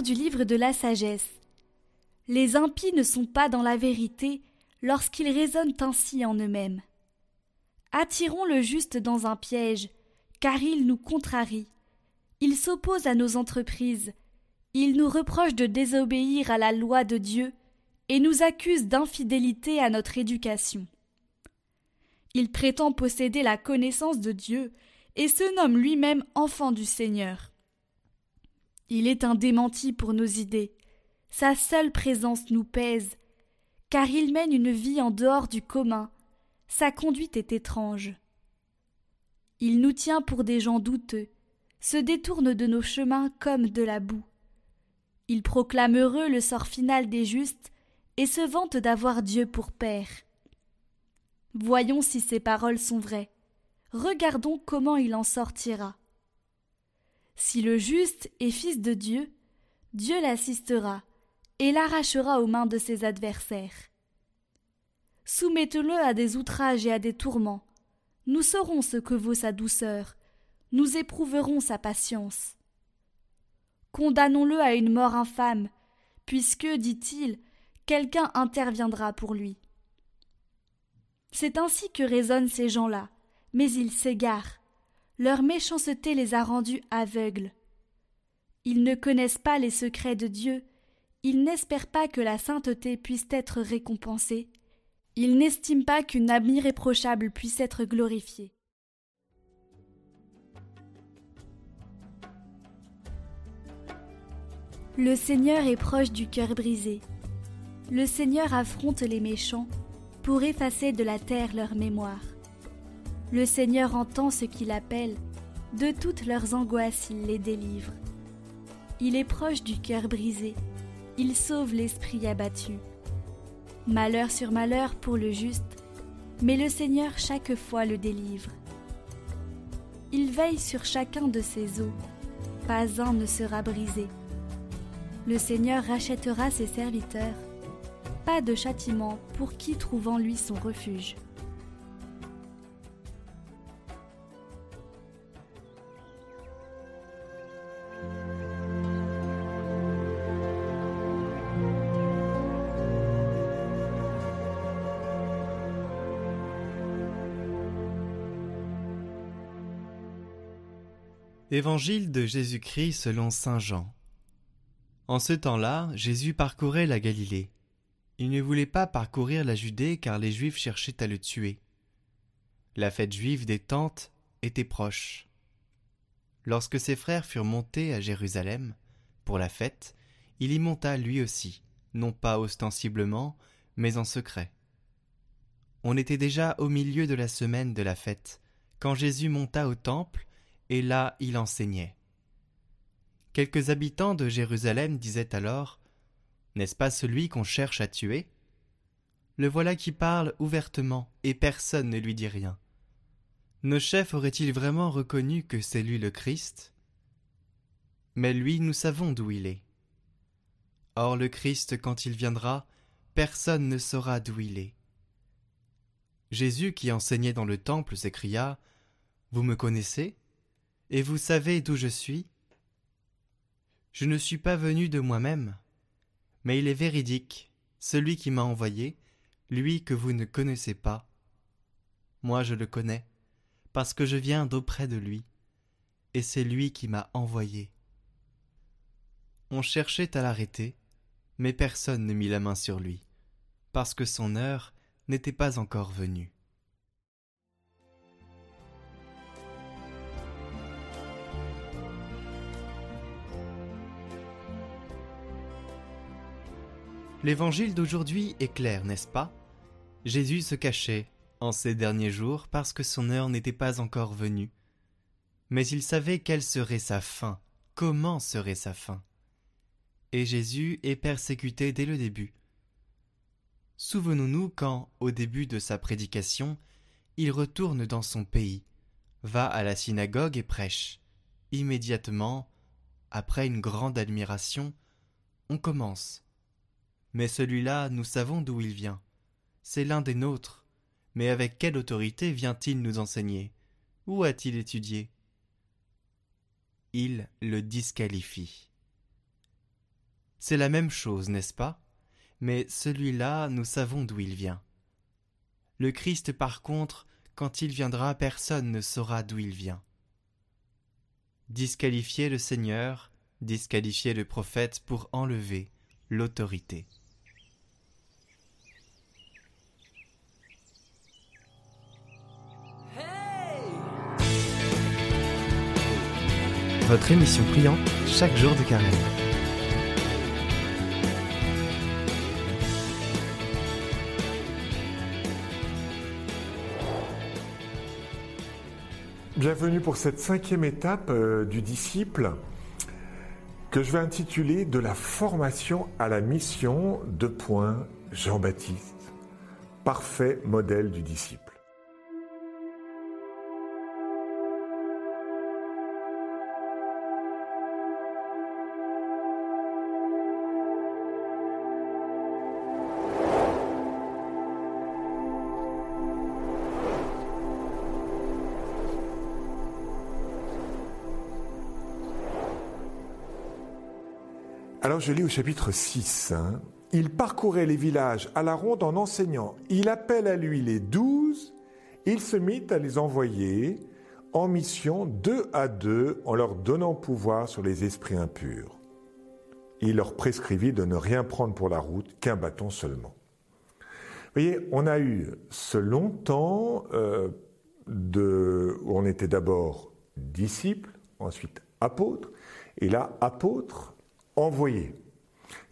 Du livre de la sagesse. Les impies ne sont pas dans la vérité lorsqu'ils raisonnent ainsi en eux-mêmes. Attirons le juste dans un piège, car il nous contrarie. Il s'oppose à nos entreprises. Il nous reproche de désobéir à la loi de Dieu et nous accuse d'infidélité à notre éducation. Il prétend posséder la connaissance de Dieu et se nomme lui-même enfant du Seigneur. Il est un démenti pour nos idées. Sa seule présence nous pèse, car il mène une vie en dehors du commun. Sa conduite est étrange. Il nous tient pour des gens douteux, se détourne de nos chemins comme de la boue. Il proclame heureux le sort final des justes et se vante d'avoir Dieu pour Père. Voyons si ces paroles sont vraies. Regardons comment il en sortira. Si le juste est fils de Dieu, Dieu l'assistera et l'arrachera aux mains de ses adversaires. Soumettez-le à des outrages et à des tourments. Nous saurons ce que vaut sa douceur, nous éprouverons sa patience. Condamnons-le à une mort infâme, puisque, dit-il, quelqu'un interviendra pour lui. C'est ainsi que raisonnent ces gens-là, mais ils s'égarent. Leur méchanceté les a rendus aveugles. Ils ne connaissent pas les secrets de Dieu, ils n'espèrent pas que la sainteté puisse être récompensée, ils n'estiment pas qu'une âme irréprochable puisse être glorifiée. Le Seigneur est proche du cœur brisé. Le Seigneur affronte les méchants pour effacer de la terre leur mémoire. Le Seigneur entend ce qu'il appelle, de toutes leurs angoisses il les délivre. Il est proche du cœur brisé, il sauve l'esprit abattu. Malheur sur malheur pour le juste, mais le Seigneur chaque fois le délivre. Il veille sur chacun de ses os, pas un ne sera brisé. Le Seigneur rachètera ses serviteurs, pas de châtiment pour qui trouve en lui son refuge. Évangile de Jésus-Christ selon Saint Jean. En ce temps-là, Jésus parcourait la Galilée. Il ne voulait pas parcourir la Judée car les Juifs cherchaient à le tuer. La fête juive des tentes était proche. Lorsque ses frères furent montés à Jérusalem pour la fête, il y monta lui aussi, non pas ostensiblement, mais en secret. On était déjà au milieu de la semaine de la fête, quand Jésus monta au temple, et là il enseignait. Quelques habitants de Jérusalem disaient alors n'est-ce pas celui qu'on cherche à tuer? Le voilà qui parle ouvertement, et personne ne lui dit rien. Nos chefs auraient-ils vraiment reconnu que c'est lui le Christ? Mais lui, nous savons d'où il est. Or le Christ, quand il viendra, personne ne saura d'où il est. Jésus, qui enseignait dans le temple, s'écria Vous me connaissez? Et vous savez d'où je suis? Je ne suis pas venu de moi-même, mais il est véridique, celui qui m'a envoyé, lui que vous ne connaissez pas. Moi je le connais, parce que je viens d'auprès de lui, et c'est lui qui m'a envoyé. On cherchait à l'arrêter, mais personne ne mit la main sur lui, parce que son heure n'était pas encore venue. L'évangile d'aujourd'hui est clair, n'est-ce pas? Jésus se cachait, en ces derniers jours, parce que son heure n'était pas encore venue. Mais il savait quelle serait sa fin, comment serait sa fin. Et Jésus est persécuté dès le début. Souvenons-nous quand, au début de sa prédication, il retourne dans son pays, va à la synagogue et prêche. Immédiatement, après une grande admiration, on commence mais celui-là, nous savons d'où il vient. C'est l'un des nôtres. Mais avec quelle autorité vient-il nous enseigner? Où a-t-il étudié? Il le disqualifie. C'est la même chose, n'est-ce pas? Mais celui-là, nous savons d'où il vient. Le Christ, par contre, quand il viendra, personne ne saura d'où il vient. Disqualifier le Seigneur, disqualifier le prophète pour enlever l'autorité. Votre émission priante chaque jour de carême. Bienvenue pour cette cinquième étape euh, du disciple que je vais intituler De la formation à la mission de point Jean-Baptiste, parfait modèle du disciple. Alors je lis au chapitre 6. Hein. Il parcourait les villages à la ronde en enseignant. Il appelle à lui les douze. Il se mit à les envoyer en mission deux à deux en leur donnant pouvoir sur les esprits impurs. Il leur prescrivit de ne rien prendre pour la route qu'un bâton seulement. Vous voyez, on a eu ce long temps euh, où on était d'abord disciple, ensuite apôtre, et là apôtre, envoyé.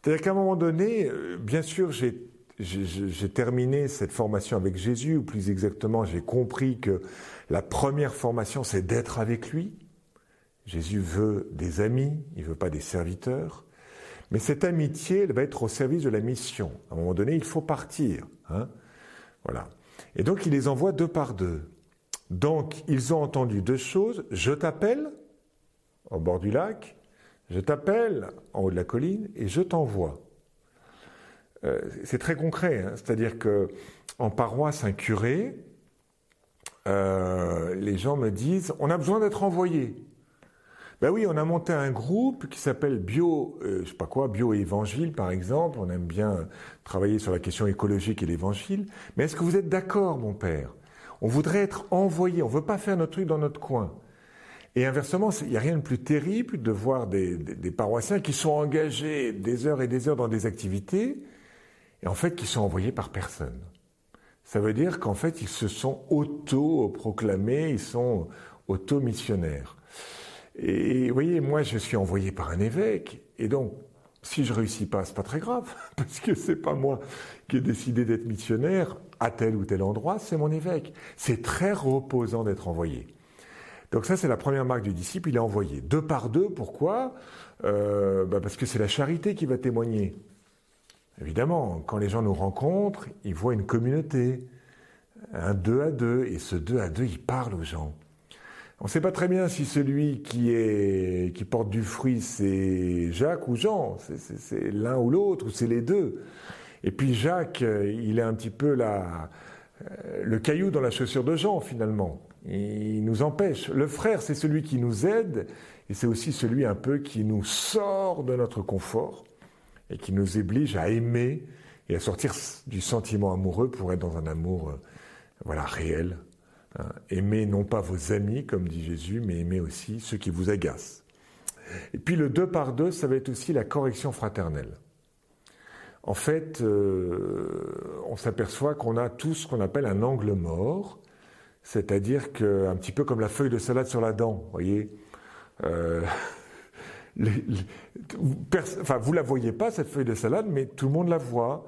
C'est-à-dire qu'à un moment donné, euh, bien sûr, j'ai terminé cette formation avec Jésus, ou plus exactement, j'ai compris que la première formation, c'est d'être avec lui. Jésus veut des amis, il veut pas des serviteurs. Mais cette amitié, elle va être au service de la mission. À un moment donné, il faut partir. Hein voilà. Et donc, il les envoie deux par deux. Donc, ils ont entendu deux choses. Je t'appelle au bord du lac je t'appelle en haut de la colline et je t'envoie. Euh, c'est très concret, hein. c'est-à-dire que en paroisse, un curé, euh, les gens me disent on a besoin d'être envoyé. Ben oui, on a monté un groupe qui s'appelle Bio, euh, je sais pas quoi, Bio Évangile par exemple. On aime bien travailler sur la question écologique et l'Évangile. Mais est-ce que vous êtes d'accord, mon père? On voudrait être envoyé. On veut pas faire notre truc dans notre coin. Et inversement, il n'y a rien de plus terrible de voir des, paroissiens qui sont engagés des heures et des heures dans des activités, et en fait qui sont envoyés par personne. Ça veut dire qu'en fait, ils se sont auto-proclamés, ils sont auto-missionnaires. Et vous voyez, moi, je suis envoyé par un évêque, et donc, si je réussis pas, c'est pas très grave, parce que c'est pas moi qui ai décidé d'être missionnaire à tel ou tel endroit, c'est mon évêque. C'est très reposant d'être envoyé. Donc ça, c'est la première marque du disciple, il est envoyé. Deux par deux, pourquoi? Euh, bah Parce que c'est la charité qui va témoigner. Évidemment, quand les gens nous rencontrent, ils voient une communauté, un deux à deux, et ce deux à deux, il parle aux gens. On ne sait pas très bien si celui qui, porte du fruit, c'est Jacques ou Jean, c'est l'un ou l'autre, ou c'est les deux. Et puis Jacques, il est un petit peu la, euh, le caillou dans la chaussure de Jean, finalement il nous empêche. Le frère, c'est celui qui nous aide et c'est aussi celui un peu qui nous sort de notre confort et qui nous oblige à aimer et à sortir du sentiment amoureux pour être dans un amour euh, voilà, réel. Hein. Aimer non pas vos amis, comme dit Jésus, mais aimer aussi ceux qui vous agacent. Et puis le deux par deux, ça va être aussi la correction fraternelle. En fait, euh, on s'aperçoit qu'on a tout ce qu'on appelle un angle mort, c'est-à-dire que, un petit peu comme la feuille de salade sur la dent, vous voyez. Euh, enfin, vous la voyez pas, cette feuille de salade, mais tout le monde la voit.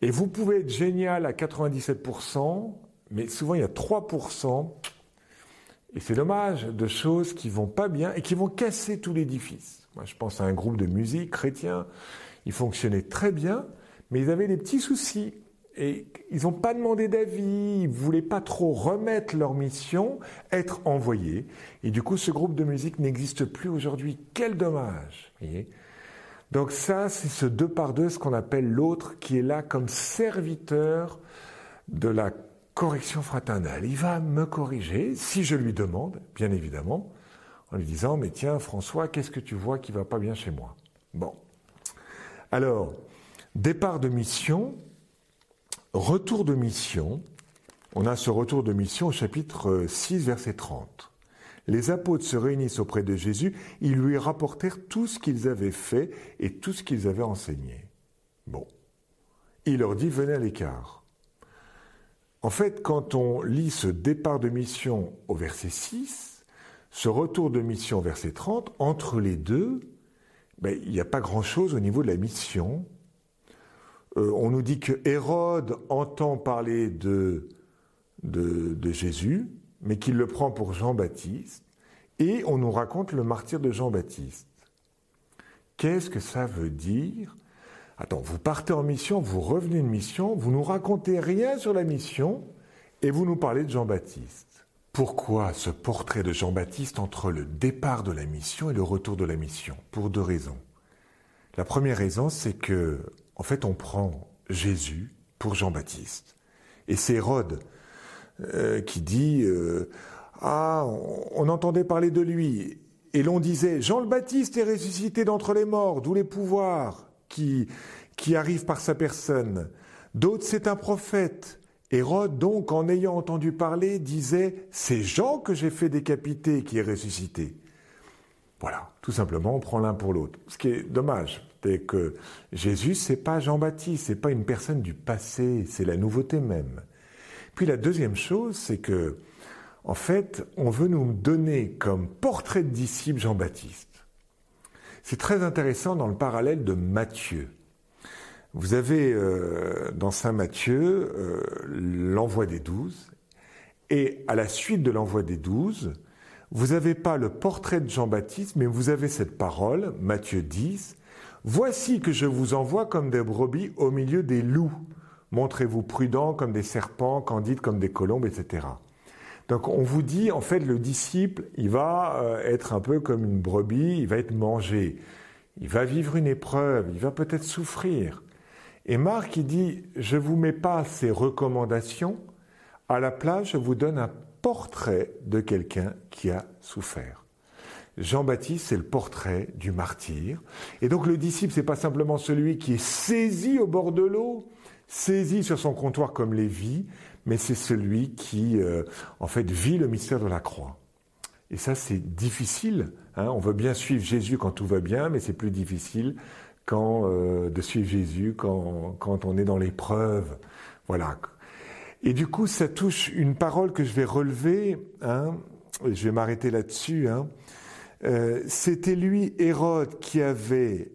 Et vous pouvez être génial à 97%, mais souvent il y a 3%, et c'est dommage, de choses qui vont pas bien et qui vont casser tout l'édifice. Moi, je pense à un groupe de musique chrétien. Ils fonctionnaient très bien, mais ils avaient des petits soucis. Et ils n'ont pas demandé d'avis, ils ne voulaient pas trop remettre leur mission, être envoyés. Et du coup, ce groupe de musique n'existe plus aujourd'hui. Quel dommage. Donc ça, c'est ce deux par deux, ce qu'on appelle l'autre, qui est là comme serviteur de la correction fraternelle. Il va me corriger, si je lui demande, bien évidemment, en lui disant, mais tiens, François, qu'est-ce que tu vois qui va pas bien chez moi? Bon. Alors, départ de mission, retour de mission. On a ce retour de mission au chapitre 6, verset 30. Les apôtres se réunissent auprès de Jésus, ils lui rapportèrent tout ce qu'ils avaient fait et tout ce qu'ils avaient enseigné. Bon. Il leur dit, venez à l'écart. En fait, quand on lit ce départ de mission au verset 6, ce retour de mission au verset 30, entre les deux, ben, il n'y a pas grand-chose au niveau de la mission. Euh, on nous dit que Hérode entend parler de, de, de Jésus, mais qu'il le prend pour Jean-Baptiste, et on nous raconte le martyr de Jean-Baptiste. Qu'est-ce que ça veut dire? Attends, vous partez en mission, vous revenez de mission, vous nous racontez rien sur la mission, et vous nous parlez de Jean-Baptiste. Pourquoi ce portrait de Jean-Baptiste entre le départ de la mission et le retour de la mission? Pour deux raisons. La première raison, c'est que, en fait, on prend Jésus pour Jean-Baptiste. Et c'est Hérode euh, qui dit euh, Ah, on, entendait parler de lui. Et l'on disait Jean le Baptiste est ressuscité d'entre les morts, d'où les pouvoirs qui, qui arrivent par sa personne. D'autres, c'est un prophète. Hérode, donc, en ayant entendu parler, disait C'est Jean que j'ai fait décapiter qui est ressuscité. Voilà, tout simplement, on prend l'un pour l'autre. Ce qui est dommage, c'est que Jésus, c'est pas Jean-Baptiste, c'est pas une personne du passé, c'est la nouveauté même. Puis la deuxième chose, c'est que, en fait, on veut nous donner comme portrait de disciple Jean-Baptiste. C'est très intéressant dans le parallèle de Matthieu. Vous avez euh, dans Saint Matthieu euh, l'envoi des douze, et à la suite de l'envoi des douze, vous n'avez pas le portrait de Jean-Baptiste, mais vous avez cette parole, Matthieu 10, Voici que je vous envoie comme des brebis au milieu des loups. Montrez-vous prudents comme des serpents, candides comme des colombes, etc. Donc on vous dit, en fait, le disciple, il va euh, être un peu comme une brebis, il va être mangé, il va vivre une épreuve, il va peut-être souffrir. Et Marc, il dit, je vous mets pas ces recommandations, à la place, je vous donne un portrait de quelqu'un qui a souffert. Jean-Baptiste, c'est le portrait du martyr. Et donc le disciple, c'est pas simplement celui qui est saisi au bord de l'eau, saisi sur son comptoir comme Lévi, mais c'est celui qui, euh, en fait, vit le mystère de la croix. Et ça, c'est difficile. Hein. On veut bien suivre Jésus quand tout va bien, mais c'est plus difficile quand, euh, de suivre Jésus quand, quand on est dans l'épreuve. Voilà. Et du coup, ça touche une parole que je vais relever. Hein, je vais m'arrêter là-dessus. Hein. Euh, C'était lui, Hérode, qui avait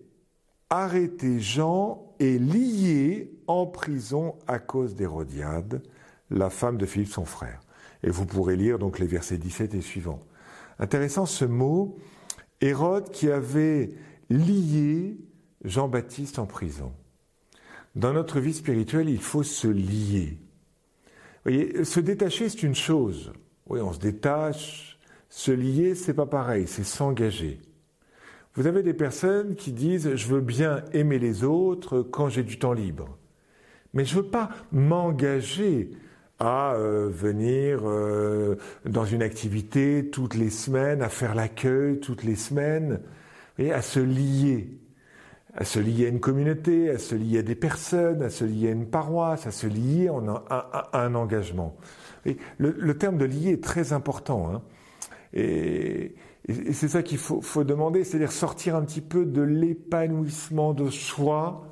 arrêté Jean et lié en prison à cause d'Hérodiade, la femme de Philippe son frère. Et vous pourrez lire donc les versets 17 et suivants. Intéressant ce mot, Hérode qui avait lié Jean-Baptiste en prison. Dans notre vie spirituelle, il faut se lier. Vous voyez, se détacher, c'est une chose. Oui, on se détache. Se lier, c'est pas pareil, c'est s'engager. Vous avez des personnes qui disent je veux bien aimer les autres quand j'ai du temps libre, mais je veux pas m'engager à euh, venir euh, dans une activité toutes les semaines, à faire l'accueil toutes les semaines, et à se lier, à se lier à une communauté, à se lier à des personnes, à se lier à une paroisse, à se lier à, un engagement. Et le, terme de lier est très important. Hein. Et, c'est ça qu'il faut, demander, c'est-à-dire sortir un petit peu de l'épanouissement de soi.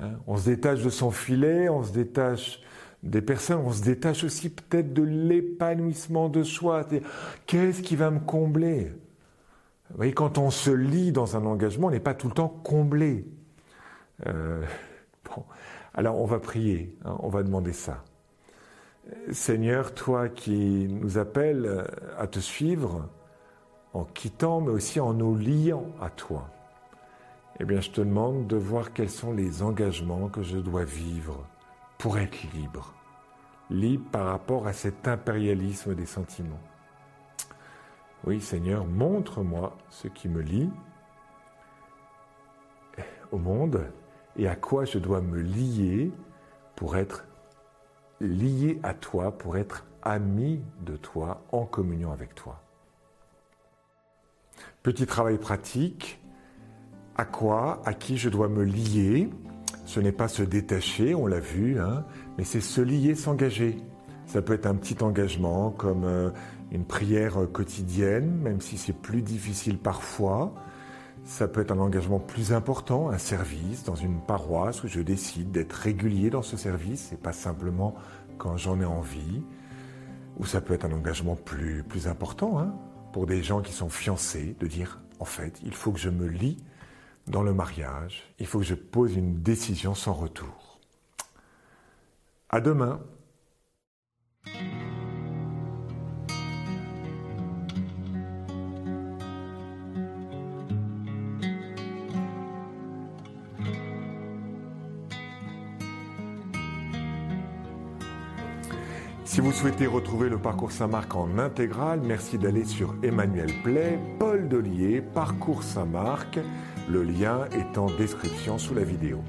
Hein. on se détache de son filet, on se détache des personnes, on se détache aussi peut-être de l'épanouissement de soi. Qu'est-ce qui va me combler? Vous voyez, quand on se lie dans un engagement, on n'est pas tout le temps comblé. Euh, alors on va prier, hein, on va demander ça. Seigneur, toi qui nous appelles à te suivre, en quittant, mais aussi en nous liant à toi, eh bien, je te demande de voir quels sont les engagements que je dois vivre pour être libre. Libre par rapport à cet impérialisme des sentiments. Oui, Seigneur, montre-moi ce qui me lie au monde et à quoi je dois me lier pour être lié à toi, pour être ami de toi, en communion avec toi. Petit travail pratique, à quoi, à qui je dois me lier? Ce n'est pas se détacher, on l'a vu, hein, mais c'est se lier, s'engager. Ça peut être un petit engagement comme euh, une prière quotidienne, même si c'est plus difficile parfois. Ça peut être un engagement plus important, un service dans une paroisse où je décide d'être régulier dans ce service et pas simplement quand j'en ai envie. Ou ça peut être un engagement plus, plus important hein, pour des gens qui sont fiancés, de dire en fait, il faut que je me lie dans le mariage, il faut que je pose une décision sans retour. À demain. Si vous souhaitez retrouver le parcours Saint-Marc en intégral, merci d'aller sur Emmanuel Play, Paul Delier, Parcours Saint-Marc. Le lien est en description sous la vidéo.